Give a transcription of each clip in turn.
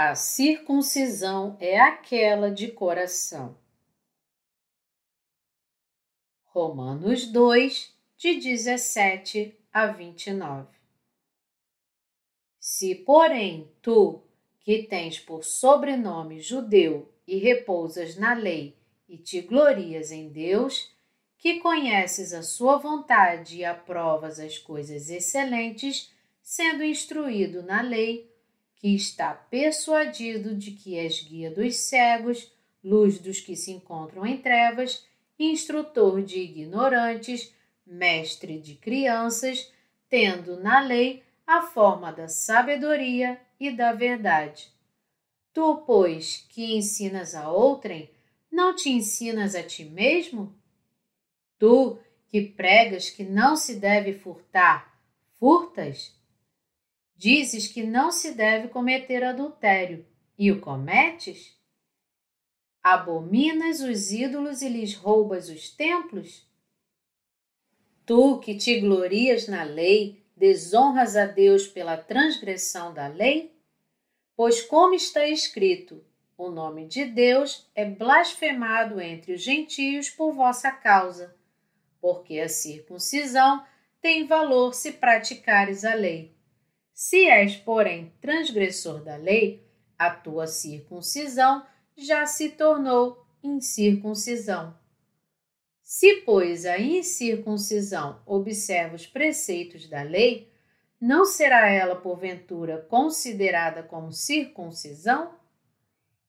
A circuncisão é aquela de coração. Romanos 2, de 17 a 29. Se, porém, tu, que tens por sobrenome judeu e repousas na lei e te glorias em Deus, que conheces a sua vontade e aprovas as coisas excelentes, sendo instruído na lei, que está persuadido de que és guia dos cegos, luz dos que se encontram em trevas, instrutor de ignorantes, mestre de crianças, tendo na lei a forma da sabedoria e da verdade. Tu, pois, que ensinas a outrem, não te ensinas a ti mesmo? Tu, que pregas que não se deve furtar, furtas? Dizes que não se deve cometer adultério, e o cometes? Abominas os ídolos e lhes roubas os templos? Tu que te glorias na lei, desonras a Deus pela transgressão da lei? Pois, como está escrito, o nome de Deus é blasfemado entre os gentios por vossa causa, porque a circuncisão tem valor se praticares a lei. Se és, porém, transgressor da lei, a tua circuncisão já se tornou incircuncisão. Se, pois, a incircuncisão observa os preceitos da lei, não será ela, porventura, considerada como circuncisão?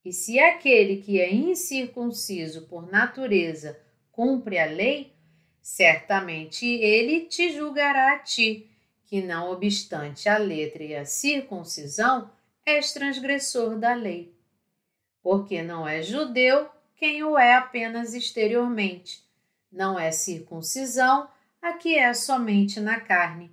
E se aquele que é incircunciso por natureza cumpre a lei, certamente ele te julgará a ti que, não obstante a letra e a circuncisão, és transgressor da lei. Porque não é judeu quem o é apenas exteriormente, não é circuncisão a que é somente na carne.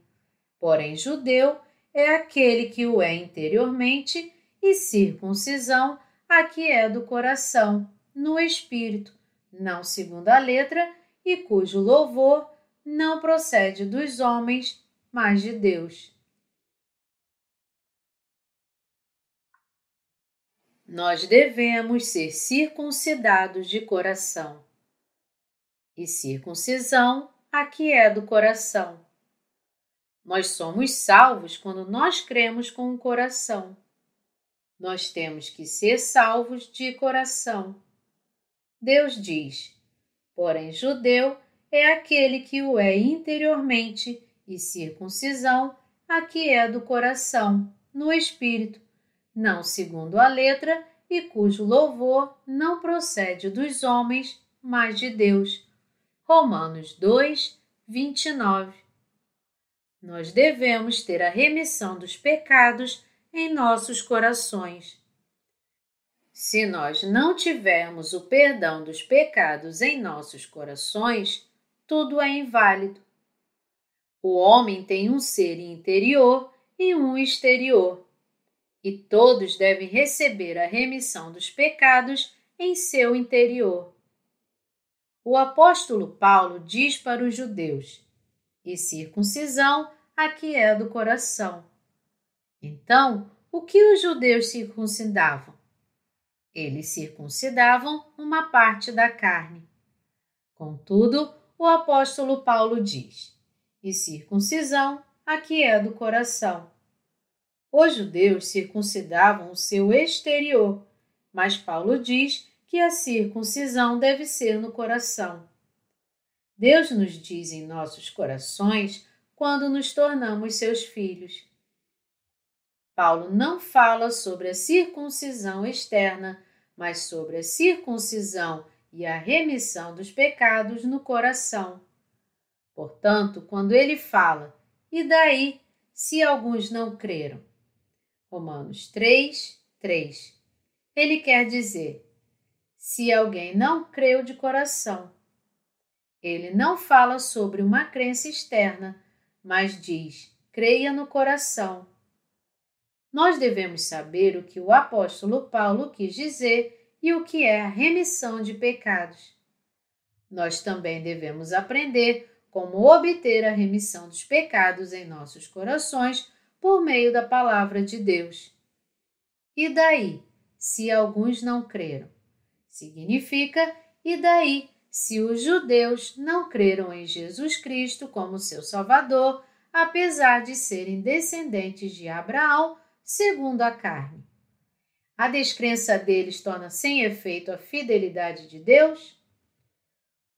Porém, judeu é aquele que o é interiormente, e circuncisão a que é do coração, no espírito, não segundo a letra, e cujo louvor não procede dos homens, mas de Deus. Nós devemos ser circuncidados de coração. E circuncisão aqui é do coração. Nós somos salvos quando nós cremos com o coração. Nós temos que ser salvos de coração. Deus diz: porém, judeu é aquele que o é interiormente e circuncisão a que é do coração, no espírito, não segundo a letra, e cujo louvor não procede dos homens, mas de Deus. Romanos 2, 29. Nós devemos ter a remissão dos pecados em nossos corações. Se nós não tivermos o perdão dos pecados em nossos corações, tudo é inválido. O homem tem um ser interior e um exterior, e todos devem receber a remissão dos pecados em seu interior. O apóstolo Paulo diz para os judeus: e circuncisão aqui é do coração. Então, o que os judeus circuncidavam? Eles circuncidavam uma parte da carne. Contudo, o apóstolo Paulo diz: e circuncisão a que é do coração. Os judeus circuncidavam o seu exterior, mas Paulo diz que a circuncisão deve ser no coração. Deus nos diz em nossos corações quando nos tornamos seus filhos. Paulo não fala sobre a circuncisão externa, mas sobre a circuncisão e a remissão dos pecados no coração. Portanto, quando ele fala, e daí, se alguns não creram? Romanos 3, 3. Ele quer dizer, se alguém não creu de coração. Ele não fala sobre uma crença externa, mas diz, creia no coração. Nós devemos saber o que o apóstolo Paulo quis dizer e o que é a remissão de pecados. Nós também devemos aprender como obter a remissão dos pecados em nossos corações por meio da palavra de Deus. E daí, se alguns não creram? Significa, e daí, se os judeus não creram em Jesus Cristo como seu Salvador, apesar de serem descendentes de Abraão, segundo a carne? A descrença deles torna sem efeito a fidelidade de Deus?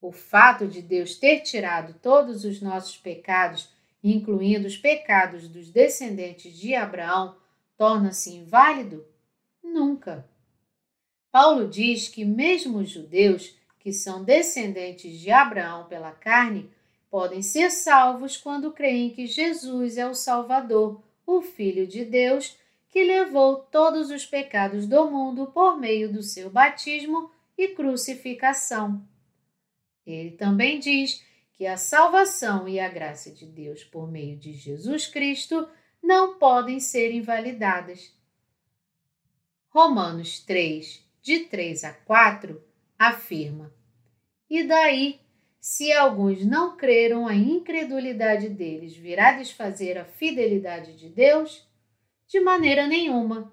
O fato de Deus ter tirado todos os nossos pecados, incluindo os pecados dos descendentes de Abraão, torna-se inválido? Nunca. Paulo diz que mesmo os judeus, que são descendentes de Abraão pela carne, podem ser salvos quando creem que Jesus é o Salvador, o Filho de Deus, que levou todos os pecados do mundo por meio do seu batismo e crucificação. Ele também diz que a salvação e a graça de Deus por meio de Jesus Cristo não podem ser invalidadas. Romanos 3, de 3 a 4, afirma: E daí, se alguns não creram, a incredulidade deles virá desfazer a fidelidade de Deus? De maneira nenhuma.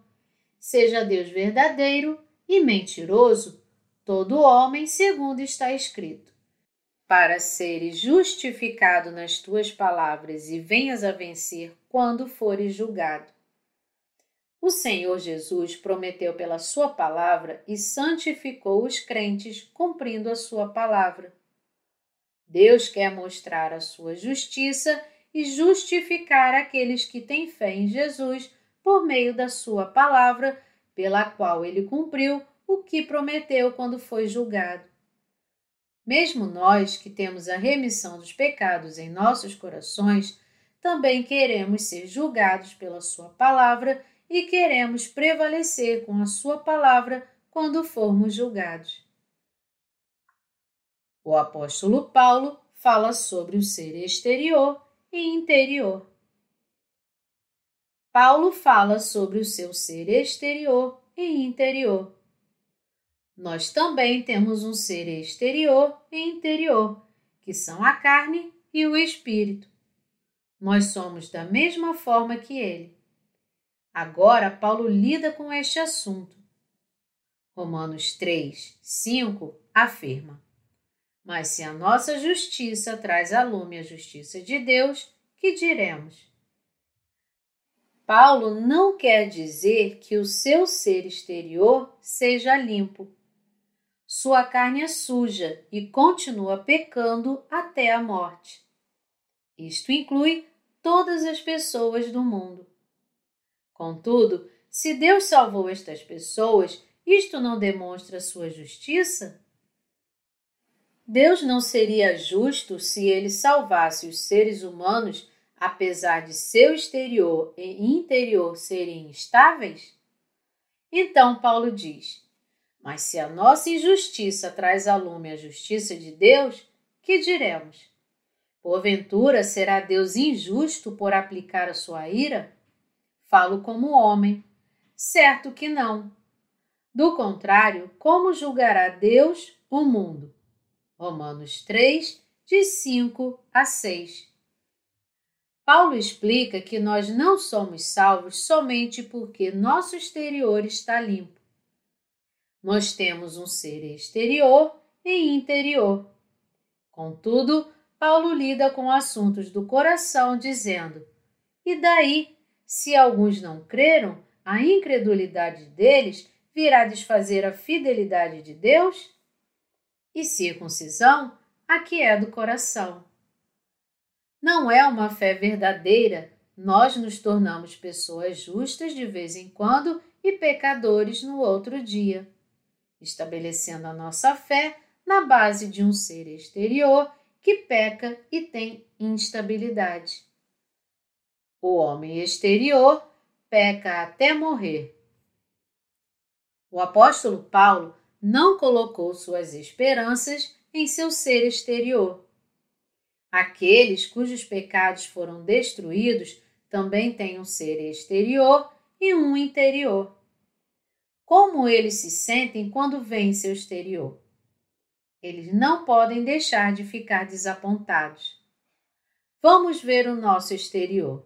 Seja Deus verdadeiro e mentiroso, todo homem, segundo está escrito para seres justificado nas tuas palavras e venhas a vencer quando fores julgado. O Senhor Jesus prometeu pela Sua palavra e santificou os crentes cumprindo a Sua palavra. Deus quer mostrar a Sua justiça e justificar aqueles que têm fé em Jesus por meio da Sua palavra, pela qual Ele cumpriu o que prometeu quando foi julgado. Mesmo nós que temos a remissão dos pecados em nossos corações, também queremos ser julgados pela Sua palavra e queremos prevalecer com a Sua palavra quando formos julgados. O apóstolo Paulo fala sobre o ser exterior e interior. Paulo fala sobre o seu ser exterior e interior. Nós também temos um ser exterior e interior, que são a carne e o espírito. Nós somos da mesma forma que ele. Agora, Paulo lida com este assunto. Romanos 3, 5 afirma: Mas se a nossa justiça traz à lume a justiça de Deus, que diremos? Paulo não quer dizer que o seu ser exterior seja limpo sua carne é suja e continua pecando até a morte. Isto inclui todas as pessoas do mundo. Contudo, se Deus salvou estas pessoas, isto não demonstra sua justiça? Deus não seria justo se ele salvasse os seres humanos apesar de seu exterior e interior serem instáveis? Então Paulo diz: mas se a nossa injustiça traz a lume a justiça de Deus, que diremos? Porventura será Deus injusto por aplicar a sua ira? Falo como homem. Certo que não. Do contrário, como julgará Deus o mundo? Romanos 3, de 5 a 6. Paulo explica que nós não somos salvos somente porque nosso exterior está limpo nós temos um ser exterior e interior. Contudo, Paulo lida com assuntos do coração, dizendo: E daí, se alguns não creram, a incredulidade deles virá desfazer a fidelidade de Deus? E circuncisão, a que é do coração. Não é uma fé verdadeira, nós nos tornamos pessoas justas de vez em quando e pecadores no outro dia estabelecendo a nossa fé na base de um ser exterior que peca e tem instabilidade. O homem exterior peca até morrer. O apóstolo Paulo não colocou suas esperanças em seu ser exterior. Aqueles cujos pecados foram destruídos também têm um ser exterior e um interior como eles se sentem quando veem seu exterior. Eles não podem deixar de ficar desapontados. Vamos ver o nosso exterior.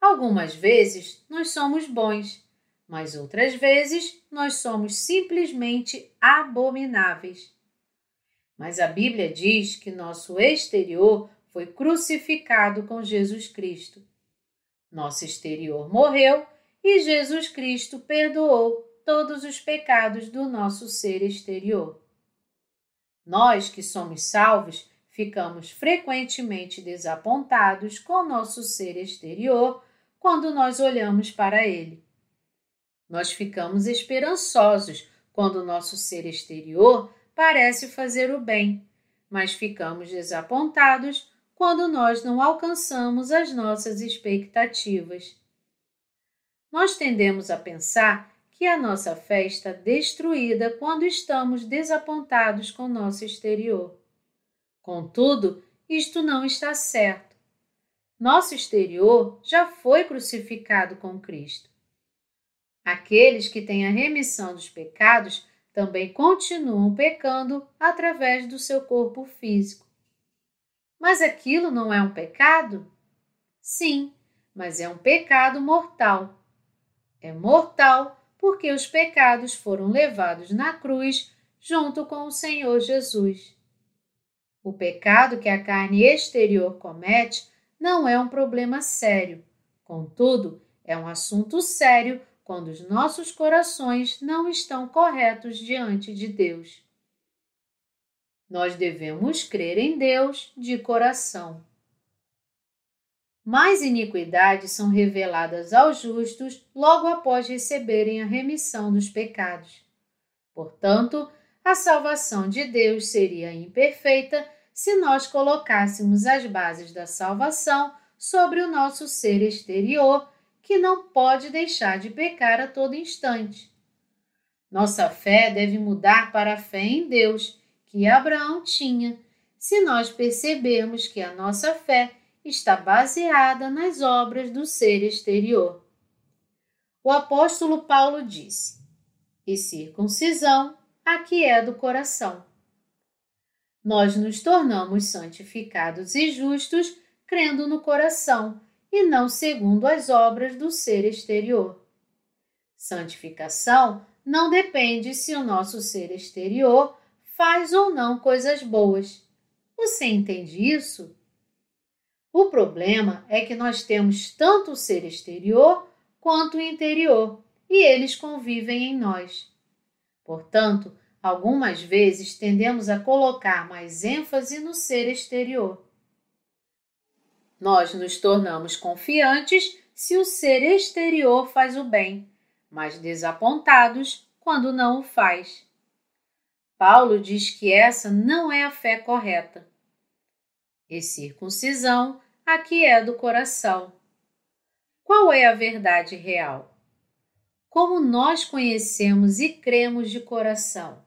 Algumas vezes nós somos bons, mas outras vezes nós somos simplesmente abomináveis. Mas a Bíblia diz que nosso exterior foi crucificado com Jesus Cristo. Nosso exterior morreu e Jesus Cristo perdoou todos os pecados do nosso ser exterior. Nós que somos salvos ficamos frequentemente desapontados com nosso ser exterior quando nós olhamos para ele. Nós ficamos esperançosos quando nosso ser exterior parece fazer o bem, mas ficamos desapontados quando nós não alcançamos as nossas expectativas. Nós tendemos a pensar que a nossa fé está destruída quando estamos desapontados com nosso exterior. Contudo, isto não está certo. Nosso exterior já foi crucificado com Cristo. Aqueles que têm a remissão dos pecados também continuam pecando através do seu corpo físico. Mas aquilo não é um pecado? Sim, mas é um pecado mortal. É mortal porque os pecados foram levados na cruz junto com o Senhor Jesus. O pecado que a carne exterior comete não é um problema sério, contudo, é um assunto sério quando os nossos corações não estão corretos diante de Deus. Nós devemos crer em Deus de coração. Mais iniquidades são reveladas aos justos logo após receberem a remissão dos pecados. Portanto, a salvação de Deus seria imperfeita se nós colocássemos as bases da salvação sobre o nosso ser exterior que não pode deixar de pecar a todo instante. Nossa fé deve mudar para a fé em Deus, que Abraão tinha, se nós percebermos que a nossa fé está baseada nas obras do ser exterior. O apóstolo Paulo disse: E circuncisão, a que é do coração. Nós nos tornamos santificados e justos crendo no coração e não segundo as obras do ser exterior. Santificação não depende se o nosso ser exterior faz ou não coisas boas. Você entende isso? O problema é que nós temos tanto o ser exterior quanto o interior e eles convivem em nós. Portanto, algumas vezes tendemos a colocar mais ênfase no ser exterior. Nós nos tornamos confiantes se o ser exterior faz o bem, mas desapontados quando não o faz. Paulo diz que essa não é a fé correta. E circuncisão, a que é do coração. Qual é a verdade real? Como nós conhecemos e cremos de coração?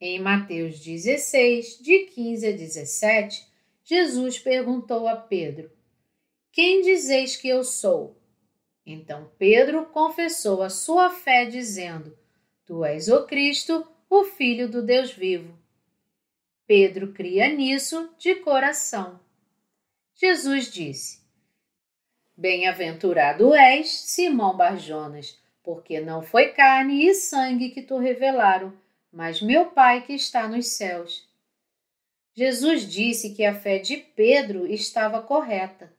Em Mateus 16, de 15 a 17, Jesus perguntou a Pedro: Quem dizeis que eu sou? Então Pedro confessou a sua fé, dizendo: Tu és o Cristo, o Filho do Deus vivo. Pedro cria nisso de coração. Jesus disse: Bem-aventurado és, Simão Barjonas, porque não foi carne e sangue que tu revelaram, mas meu Pai que está nos céus. Jesus disse que a fé de Pedro estava correta.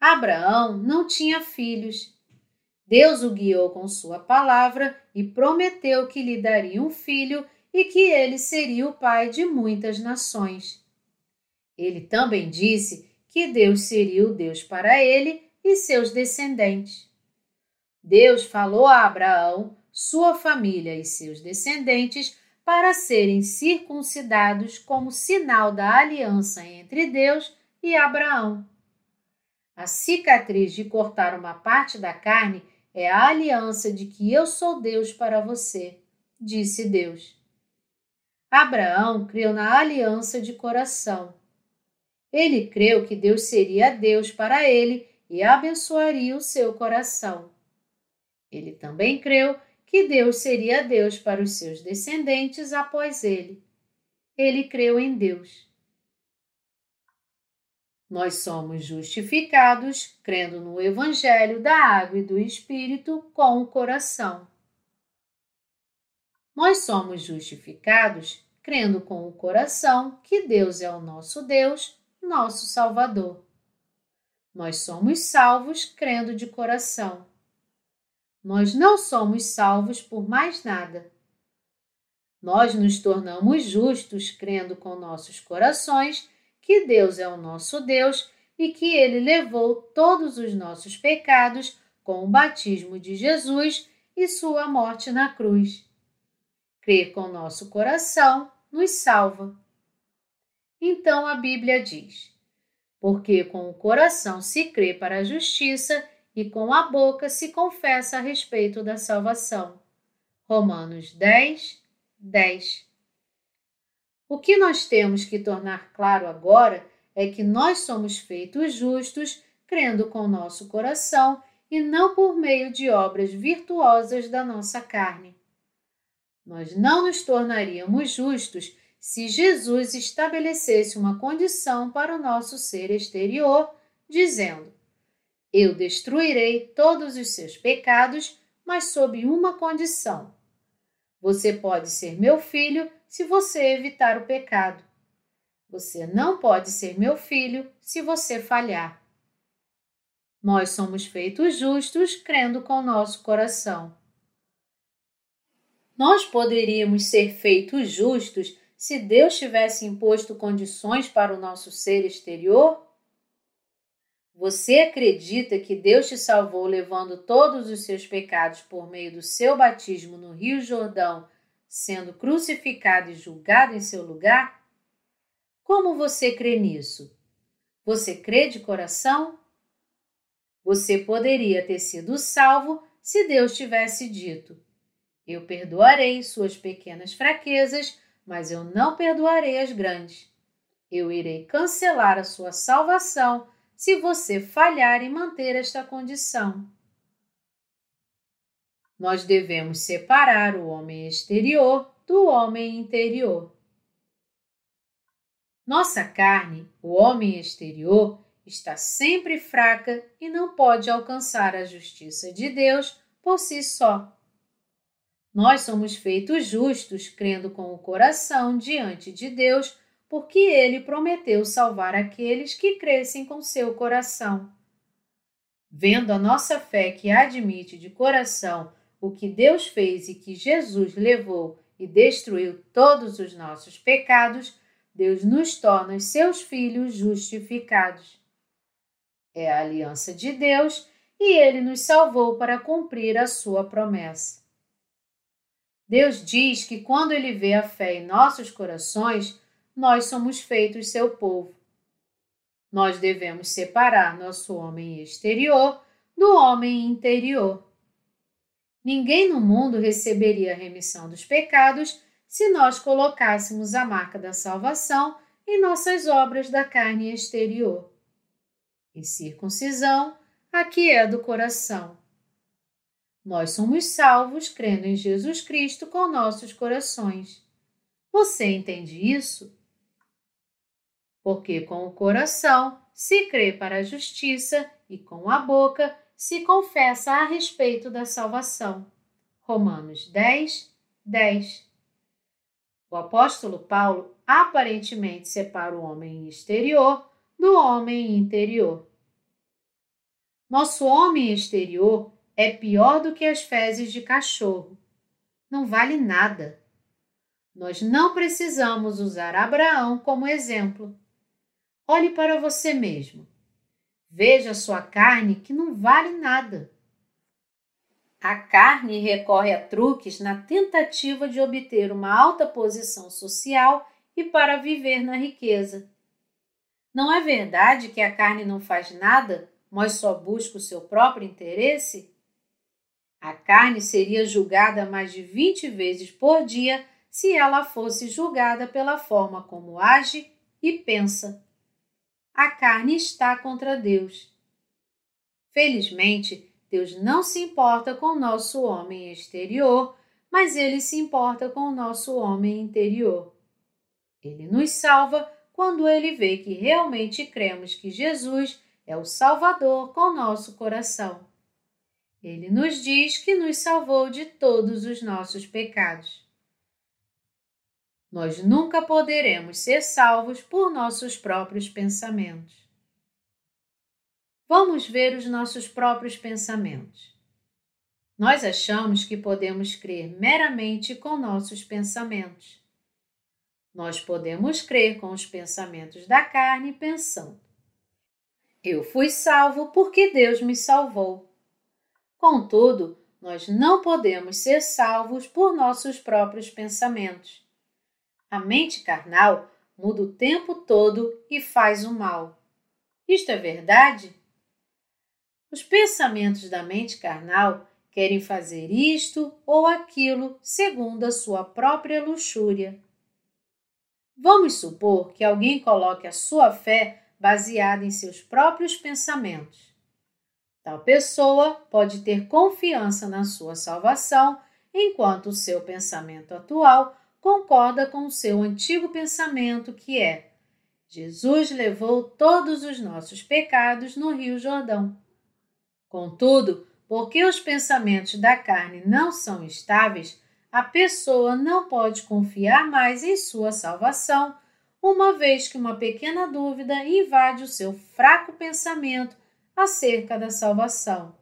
Abraão não tinha filhos. Deus o guiou com sua palavra e prometeu que lhe daria um filho e que ele seria o pai de muitas nações. Ele também disse que Deus seria o Deus para ele e seus descendentes. Deus falou a Abraão, sua família e seus descendentes para serem circuncidados como sinal da aliança entre Deus e Abraão. A cicatriz de cortar uma parte da carne é a aliança de que eu sou Deus para você, disse Deus. Abraão creu na aliança de coração. Ele creu que Deus seria Deus para ele e abençoaria o seu coração. Ele também creu que Deus seria Deus para os seus descendentes após ele. Ele creu em Deus. Nós somos justificados crendo no Evangelho da Água e do Espírito com o coração. Nós somos justificados crendo com o coração que Deus é o nosso Deus, nosso Salvador. Nós somos salvos crendo de coração. Nós não somos salvos por mais nada. Nós nos tornamos justos crendo com nossos corações que Deus é o nosso Deus e que Ele levou todos os nossos pecados com o batismo de Jesus e sua morte na cruz. Crer com nosso coração nos salva. Então a Bíblia diz: Porque com o coração se crê para a justiça e com a boca se confessa a respeito da salvação. Romanos 10, 10. O que nós temos que tornar claro agora é que nós somos feitos justos crendo com nosso coração e não por meio de obras virtuosas da nossa carne. Nós não nos tornaríamos justos se Jesus estabelecesse uma condição para o nosso ser exterior, dizendo: Eu destruirei todos os seus pecados, mas sob uma condição. Você pode ser meu filho se você evitar o pecado. Você não pode ser meu filho se você falhar. Nós somos feitos justos crendo com nosso coração. Nós poderíamos ser feitos justos se Deus tivesse imposto condições para o nosso ser exterior? Você acredita que Deus te salvou levando todos os seus pecados por meio do seu batismo no Rio Jordão, sendo crucificado e julgado em seu lugar? Como você crê nisso? Você crê de coração? Você poderia ter sido salvo se Deus tivesse dito: Eu perdoarei suas pequenas fraquezas, mas eu não perdoarei as grandes. Eu irei cancelar a sua salvação se você falhar em manter esta condição. Nós devemos separar o homem exterior do homem interior. Nossa carne, o homem exterior, está sempre fraca e não pode alcançar a justiça de Deus por si só. Nós somos feitos justos crendo com o coração diante de Deus porque ele prometeu salvar aqueles que crescem com seu coração. Vendo a nossa fé que admite de coração o que Deus fez e que Jesus levou e destruiu todos os nossos pecados, Deus nos torna seus filhos justificados. É a aliança de Deus e ele nos salvou para cumprir a sua promessa. Deus diz que quando ele vê a fé em nossos corações, nós somos feitos seu povo. Nós devemos separar nosso homem exterior do homem interior. Ninguém no mundo receberia a remissão dos pecados se nós colocássemos a marca da salvação em nossas obras da carne exterior. E circuncisão, aqui é do coração. Nós somos salvos crendo em Jesus Cristo com nossos corações. Você entende isso? porque com o coração se crê para a justiça e com a boca se confessa a respeito da salvação. Romanos 10, 10. O apóstolo Paulo aparentemente separa o homem exterior do homem interior. Nosso homem exterior é pior do que as fezes de cachorro. Não vale nada. Nós não precisamos usar Abraão como exemplo. Olhe para você mesmo. Veja sua carne que não vale nada. A carne recorre a truques na tentativa de obter uma alta posição social e para viver na riqueza. Não é verdade que a carne não faz nada, mas só busca o seu próprio interesse? A carne seria julgada mais de 20 vezes por dia se ela fosse julgada pela forma como age e pensa a carne está contra Deus. Felizmente, Deus não se importa com o nosso homem exterior, mas ele se importa com o nosso homem interior. Ele nos salva quando ele vê que realmente cremos que Jesus é o Salvador com nosso coração. Ele nos diz que nos salvou de todos os nossos pecados. Nós nunca poderemos ser salvos por nossos próprios pensamentos. Vamos ver os nossos próprios pensamentos. Nós achamos que podemos crer meramente com nossos pensamentos. Nós podemos crer com os pensamentos da carne pensando: Eu fui salvo porque Deus me salvou. Contudo, nós não podemos ser salvos por nossos próprios pensamentos. A mente carnal muda o tempo todo e faz o mal. Isto é verdade? Os pensamentos da mente carnal querem fazer isto ou aquilo segundo a sua própria luxúria. Vamos supor que alguém coloque a sua fé baseada em seus próprios pensamentos. Tal pessoa pode ter confiança na sua salvação, enquanto o seu pensamento atual concorda com o seu antigo pensamento, que é: Jesus levou todos os nossos pecados no Rio Jordão. Contudo, porque os pensamentos da carne não são estáveis, a pessoa não pode confiar mais em sua salvação, uma vez que uma pequena dúvida invade o seu fraco pensamento acerca da salvação.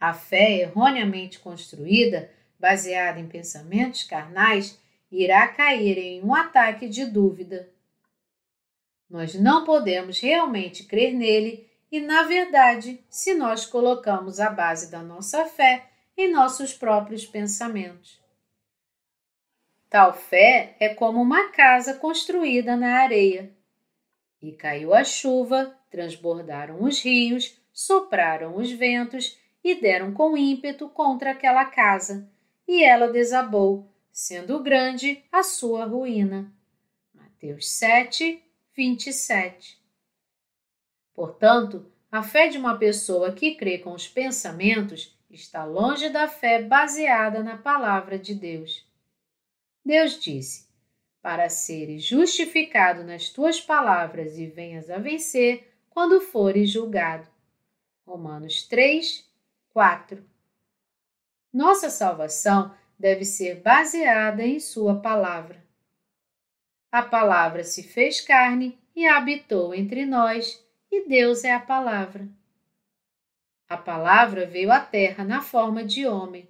A fé erroneamente construída, baseada em pensamentos carnais, irá cair em um ataque de dúvida. Nós não podemos realmente crer nele e, na verdade, se nós colocamos a base da nossa fé em nossos próprios pensamentos. Tal fé é como uma casa construída na areia. E caiu a chuva, transbordaram os rios, sopraram os ventos e deram com ímpeto contra aquela casa, e ela desabou, sendo grande a sua ruína. Mateus 7, 27 Portanto, a fé de uma pessoa que crê com os pensamentos está longe da fé baseada na palavra de Deus. Deus disse: Para seres justificado nas tuas palavras e venhas a vencer quando fores julgado. Romanos 3, 4. Nossa salvação deve ser baseada em Sua palavra. A palavra se fez carne e habitou entre nós e Deus é a palavra. A palavra veio à terra na forma de homem.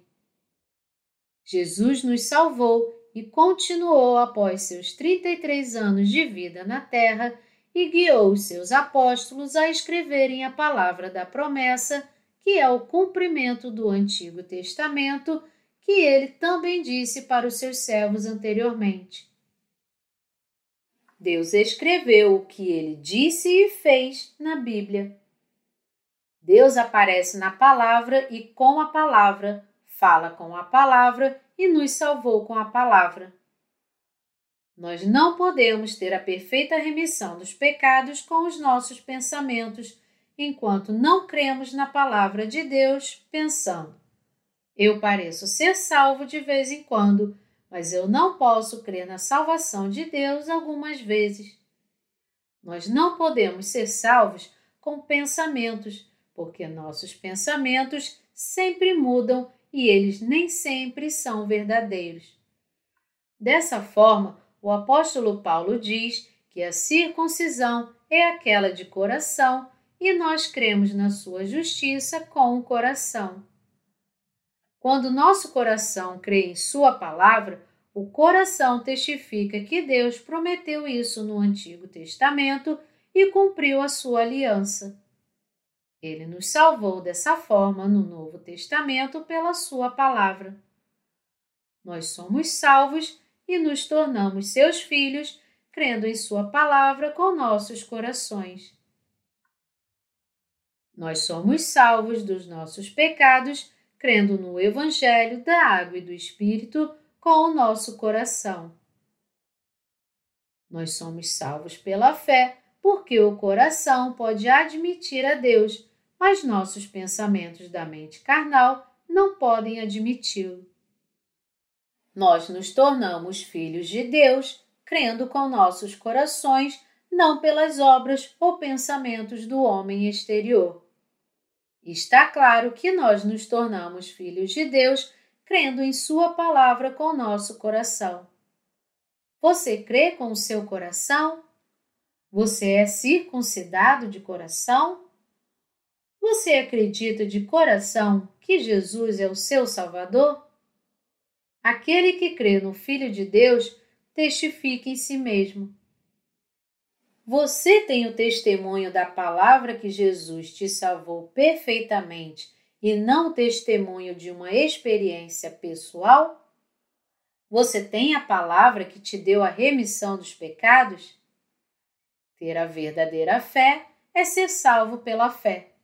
Jesus nos salvou e continuou após seus 33 anos de vida na terra e guiou os seus apóstolos a escreverem a palavra da promessa, que é o cumprimento do Antigo Testamento, que ele também disse para os seus servos anteriormente. Deus escreveu o que ele disse e fez na Bíblia. Deus aparece na palavra e com a palavra, fala com a palavra e nos salvou com a palavra. Nós não podemos ter a perfeita remissão dos pecados com os nossos pensamentos enquanto não cremos na palavra de Deus, pensando: eu pareço ser salvo de vez em quando mas eu não posso crer na salvação de Deus algumas vezes. Nós não podemos ser salvos com pensamentos, porque nossos pensamentos sempre mudam e eles nem sempre são verdadeiros. Dessa forma, o apóstolo Paulo diz que a circuncisão é aquela de coração e nós cremos na sua justiça com o coração. Quando nosso coração crê em Sua palavra, o coração testifica que Deus prometeu isso no Antigo Testamento e cumpriu a sua aliança. Ele nos salvou dessa forma no Novo Testamento pela Sua palavra. Nós somos salvos e nos tornamos seus filhos, crendo em Sua palavra com nossos corações. Nós somos salvos dos nossos pecados crendo no Evangelho da Água e do Espírito com o nosso coração. Nós somos salvos pela fé, porque o coração pode admitir a Deus, mas nossos pensamentos da mente carnal não podem admiti-lo. Nós nos tornamos filhos de Deus crendo com nossos corações, não pelas obras ou pensamentos do homem exterior. Está claro que nós nos tornamos filhos de Deus crendo em Sua palavra com nosso coração. Você crê com o seu coração? Você é circuncidado de coração? Você acredita de coração que Jesus é o seu Salvador? Aquele que crê no Filho de Deus testifica em si mesmo. Você tem o testemunho da palavra que Jesus te salvou perfeitamente e não o testemunho de uma experiência pessoal? Você tem a palavra que te deu a remissão dos pecados? Ter a verdadeira fé é ser salvo pela fé.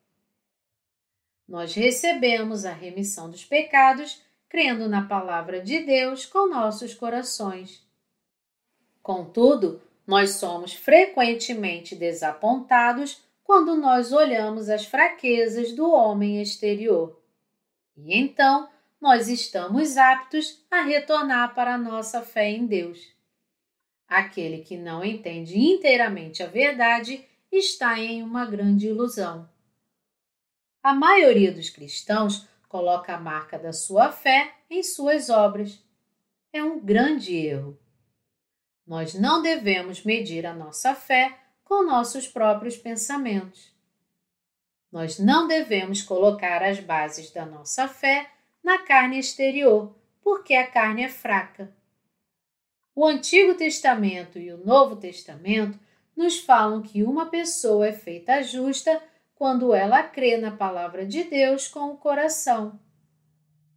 Nós recebemos a remissão dos pecados crendo na palavra de Deus com nossos corações. Contudo, nós somos frequentemente desapontados quando nós olhamos as fraquezas do homem exterior. E então nós estamos aptos a retornar para a nossa fé em Deus. Aquele que não entende inteiramente a verdade está em uma grande ilusão. A maioria dos cristãos coloca a marca da sua fé em suas obras. É um grande erro. Nós não devemos medir a nossa fé com nossos próprios pensamentos. Nós não devemos colocar as bases da nossa fé na carne exterior, porque a carne é fraca. O Antigo Testamento e o Novo Testamento nos falam que uma pessoa é feita justa quando ela crê na palavra de Deus com o coração.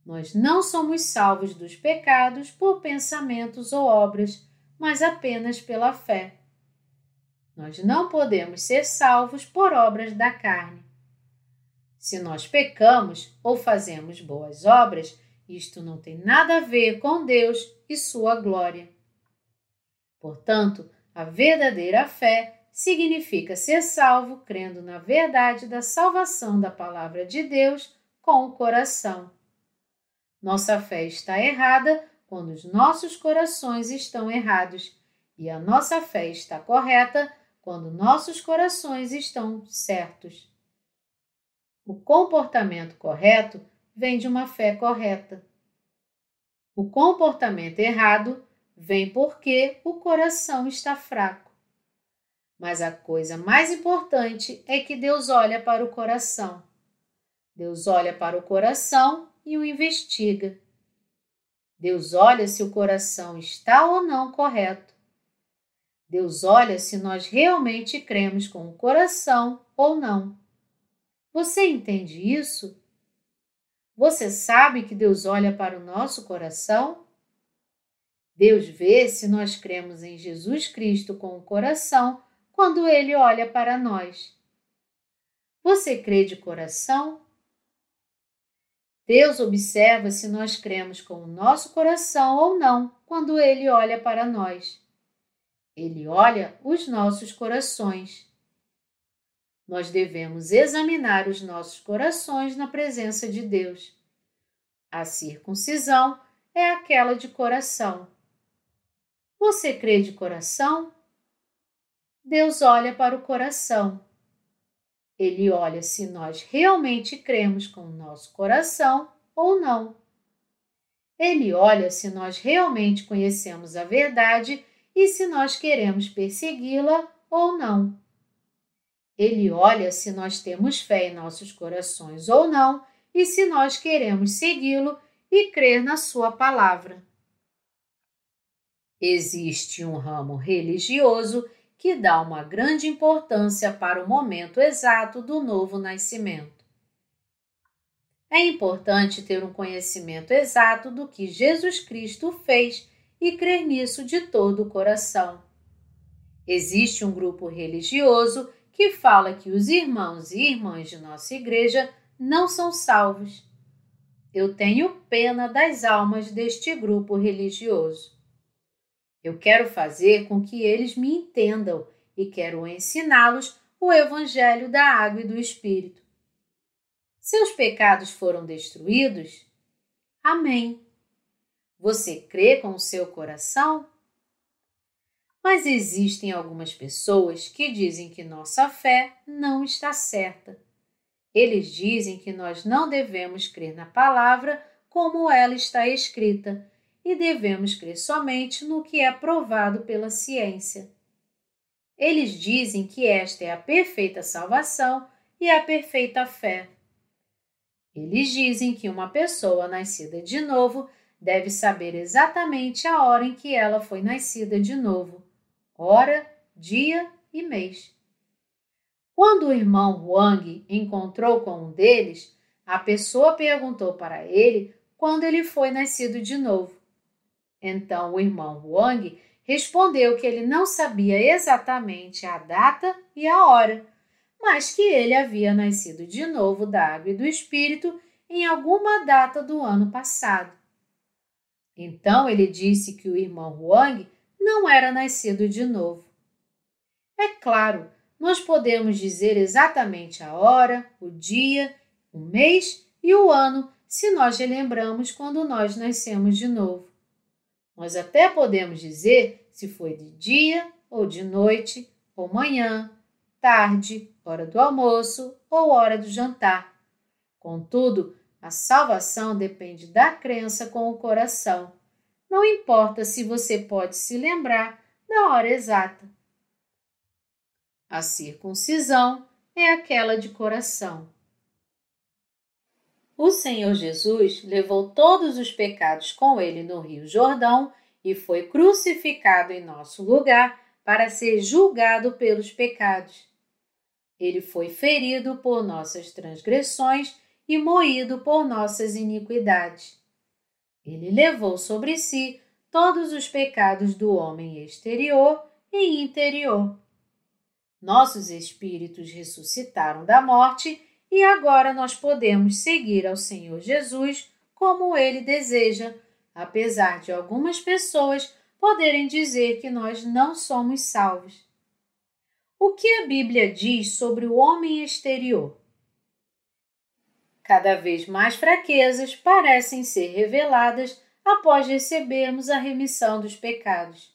Nós não somos salvos dos pecados por pensamentos ou obras, mas apenas pela fé. Nós não podemos ser salvos por obras da carne. Se nós pecamos ou fazemos boas obras, isto não tem nada a ver com Deus e sua glória. Portanto, a verdadeira fé significa ser salvo crendo na verdade da salvação da palavra de Deus com o coração. Nossa fé está errada quando os nossos corações estão errados, e a nossa fé está correta quando nossos corações estão certos. O comportamento correto vem de uma fé correta. O comportamento errado vem porque o coração está fraco. Mas a coisa mais importante é que Deus olha para o coração. Deus olha para o coração e o investiga. Deus olha se o coração está ou não correto. Deus olha se nós realmente cremos com o coração ou não. Você entende isso? Você sabe que Deus olha para o nosso coração? Deus vê se nós cremos em Jesus Cristo com o coração quando Ele olha para nós. Você crê de coração? Deus observa se nós cremos com o nosso coração ou não quando Ele olha para nós. Ele olha os nossos corações. Nós devemos examinar os nossos corações na presença de Deus. A circuncisão é aquela de coração. Você crê de coração? Deus olha para o coração. Ele olha se nós realmente cremos com o nosso coração ou não. Ele olha se nós realmente conhecemos a verdade e se nós queremos persegui-la ou não. Ele olha se nós temos fé em nossos corações ou não e se nós queremos segui-lo e crer na Sua palavra. Existe um ramo religioso que dá uma grande importância para o momento exato do novo nascimento. É importante ter um conhecimento exato do que Jesus Cristo fez e crer nisso de todo o coração. Existe um grupo religioso que fala que os irmãos e irmãs de nossa igreja não são salvos. Eu tenho pena das almas deste grupo religioso. Eu quero fazer com que eles me entendam e quero ensiná-los o Evangelho da Água e do Espírito. Seus pecados foram destruídos? Amém. Você crê com o seu coração? Mas existem algumas pessoas que dizem que nossa fé não está certa. Eles dizem que nós não devemos crer na palavra como ela está escrita e devemos crer somente no que é provado pela ciência. Eles dizem que esta é a perfeita salvação e a perfeita fé. Eles dizem que uma pessoa nascida de novo deve saber exatamente a hora em que ela foi nascida de novo, hora, dia e mês. Quando o irmão Wang encontrou com um deles, a pessoa perguntou para ele quando ele foi nascido de novo. Então o irmão Wang respondeu que ele não sabia exatamente a data e a hora, mas que ele havia nascido de novo da água e do espírito em alguma data do ano passado. Então ele disse que o irmão Wang não era nascido de novo. É claro, nós podemos dizer exatamente a hora, o dia, o mês e o ano se nós relembramos quando nós nascemos de novo. Nós até podemos dizer se foi de dia ou de noite, ou manhã, tarde, hora do almoço ou hora do jantar. Contudo, a salvação depende da crença com o coração. Não importa se você pode se lembrar da hora exata. A circuncisão é aquela de coração. O Senhor Jesus levou todos os pecados com ele no Rio Jordão e foi crucificado em nosso lugar para ser julgado pelos pecados. Ele foi ferido por nossas transgressões e moído por nossas iniquidades. Ele levou sobre si todos os pecados do homem exterior e interior. Nossos espíritos ressuscitaram da morte e agora nós podemos seguir ao Senhor Jesus como ele deseja, apesar de algumas pessoas poderem dizer que nós não somos salvos. O que a Bíblia diz sobre o homem exterior? Cada vez mais fraquezas parecem ser reveladas após recebermos a remissão dos pecados.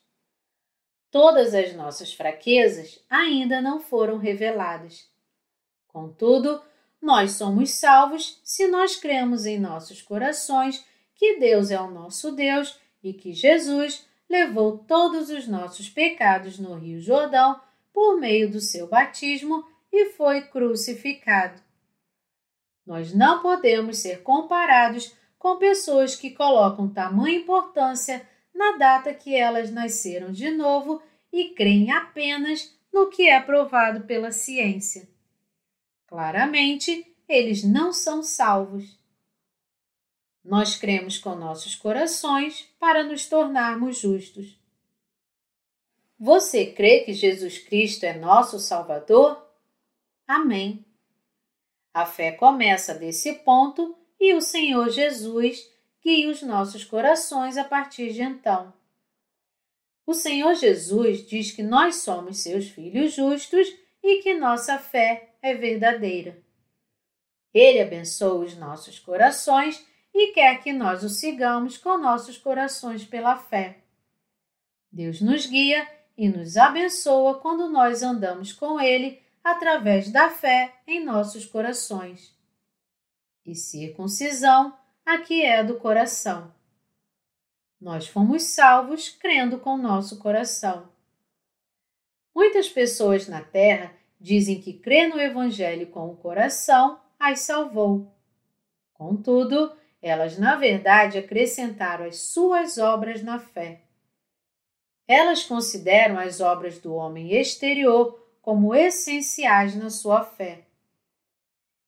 Todas as nossas fraquezas ainda não foram reveladas. Contudo, nós somos salvos se nós cremos em nossos corações que Deus é o nosso Deus e que Jesus levou todos os nossos pecados no Rio Jordão por meio do seu batismo e foi crucificado. Nós não podemos ser comparados com pessoas que colocam tamanha importância na data que elas nasceram de novo e creem apenas no que é provado pela ciência. Claramente, eles não são salvos. Nós cremos com nossos corações para nos tornarmos justos. Você crê que Jesus Cristo é nosso Salvador? Amém. A fé começa desse ponto e o Senhor Jesus guia os nossos corações a partir de então. O Senhor Jesus diz que nós somos seus filhos justos e que nossa fé é verdadeira. Ele abençoa os nossos corações e quer que nós o sigamos com nossos corações pela fé. Deus nos guia e nos abençoa quando nós andamos com Ele através da fé em nossos corações. E circuncisão aqui é do coração. Nós fomos salvos crendo com nosso coração. Muitas pessoas na Terra dizem que crer no Evangelho com o coração as salvou. Contudo, elas na verdade acrescentaram as suas obras na fé. Elas consideram as obras do homem exterior como essenciais na sua fé.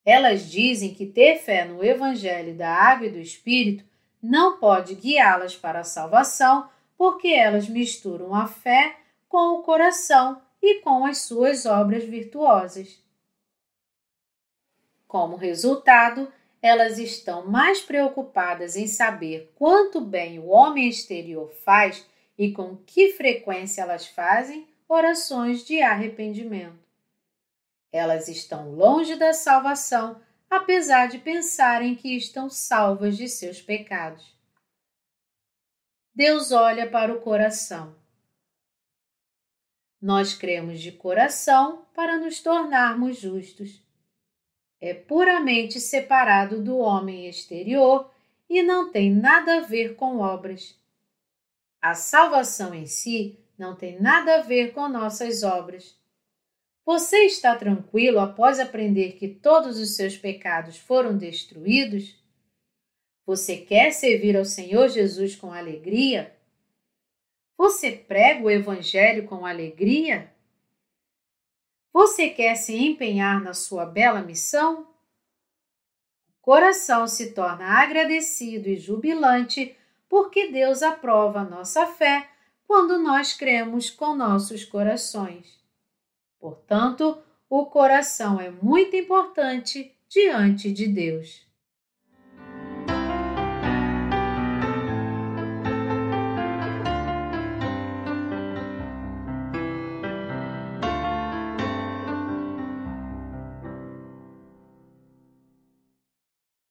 Elas dizem que ter fé no Evangelho da Água e do Espírito não pode guiá-las para a salvação, porque elas misturam a fé com o coração e com as suas obras virtuosas. Como resultado, elas estão mais preocupadas em saber quanto bem o homem exterior faz e com que frequência elas fazem orações de arrependimento. Elas estão longe da salvação, apesar de pensarem que estão salvas de seus pecados. Deus olha para o coração. Nós cremos de coração para nos tornarmos justos. É puramente separado do homem exterior e não tem nada a ver com obras. A salvação em si não tem nada a ver com nossas obras. Você está tranquilo após aprender que todos os seus pecados foram destruídos? Você quer servir ao Senhor Jesus com alegria? Você prega o Evangelho com alegria? Você quer se empenhar na sua bela missão? O coração se torna agradecido e jubilante porque Deus aprova nossa fé quando nós cremos com nossos corações. Portanto, o coração é muito importante diante de Deus.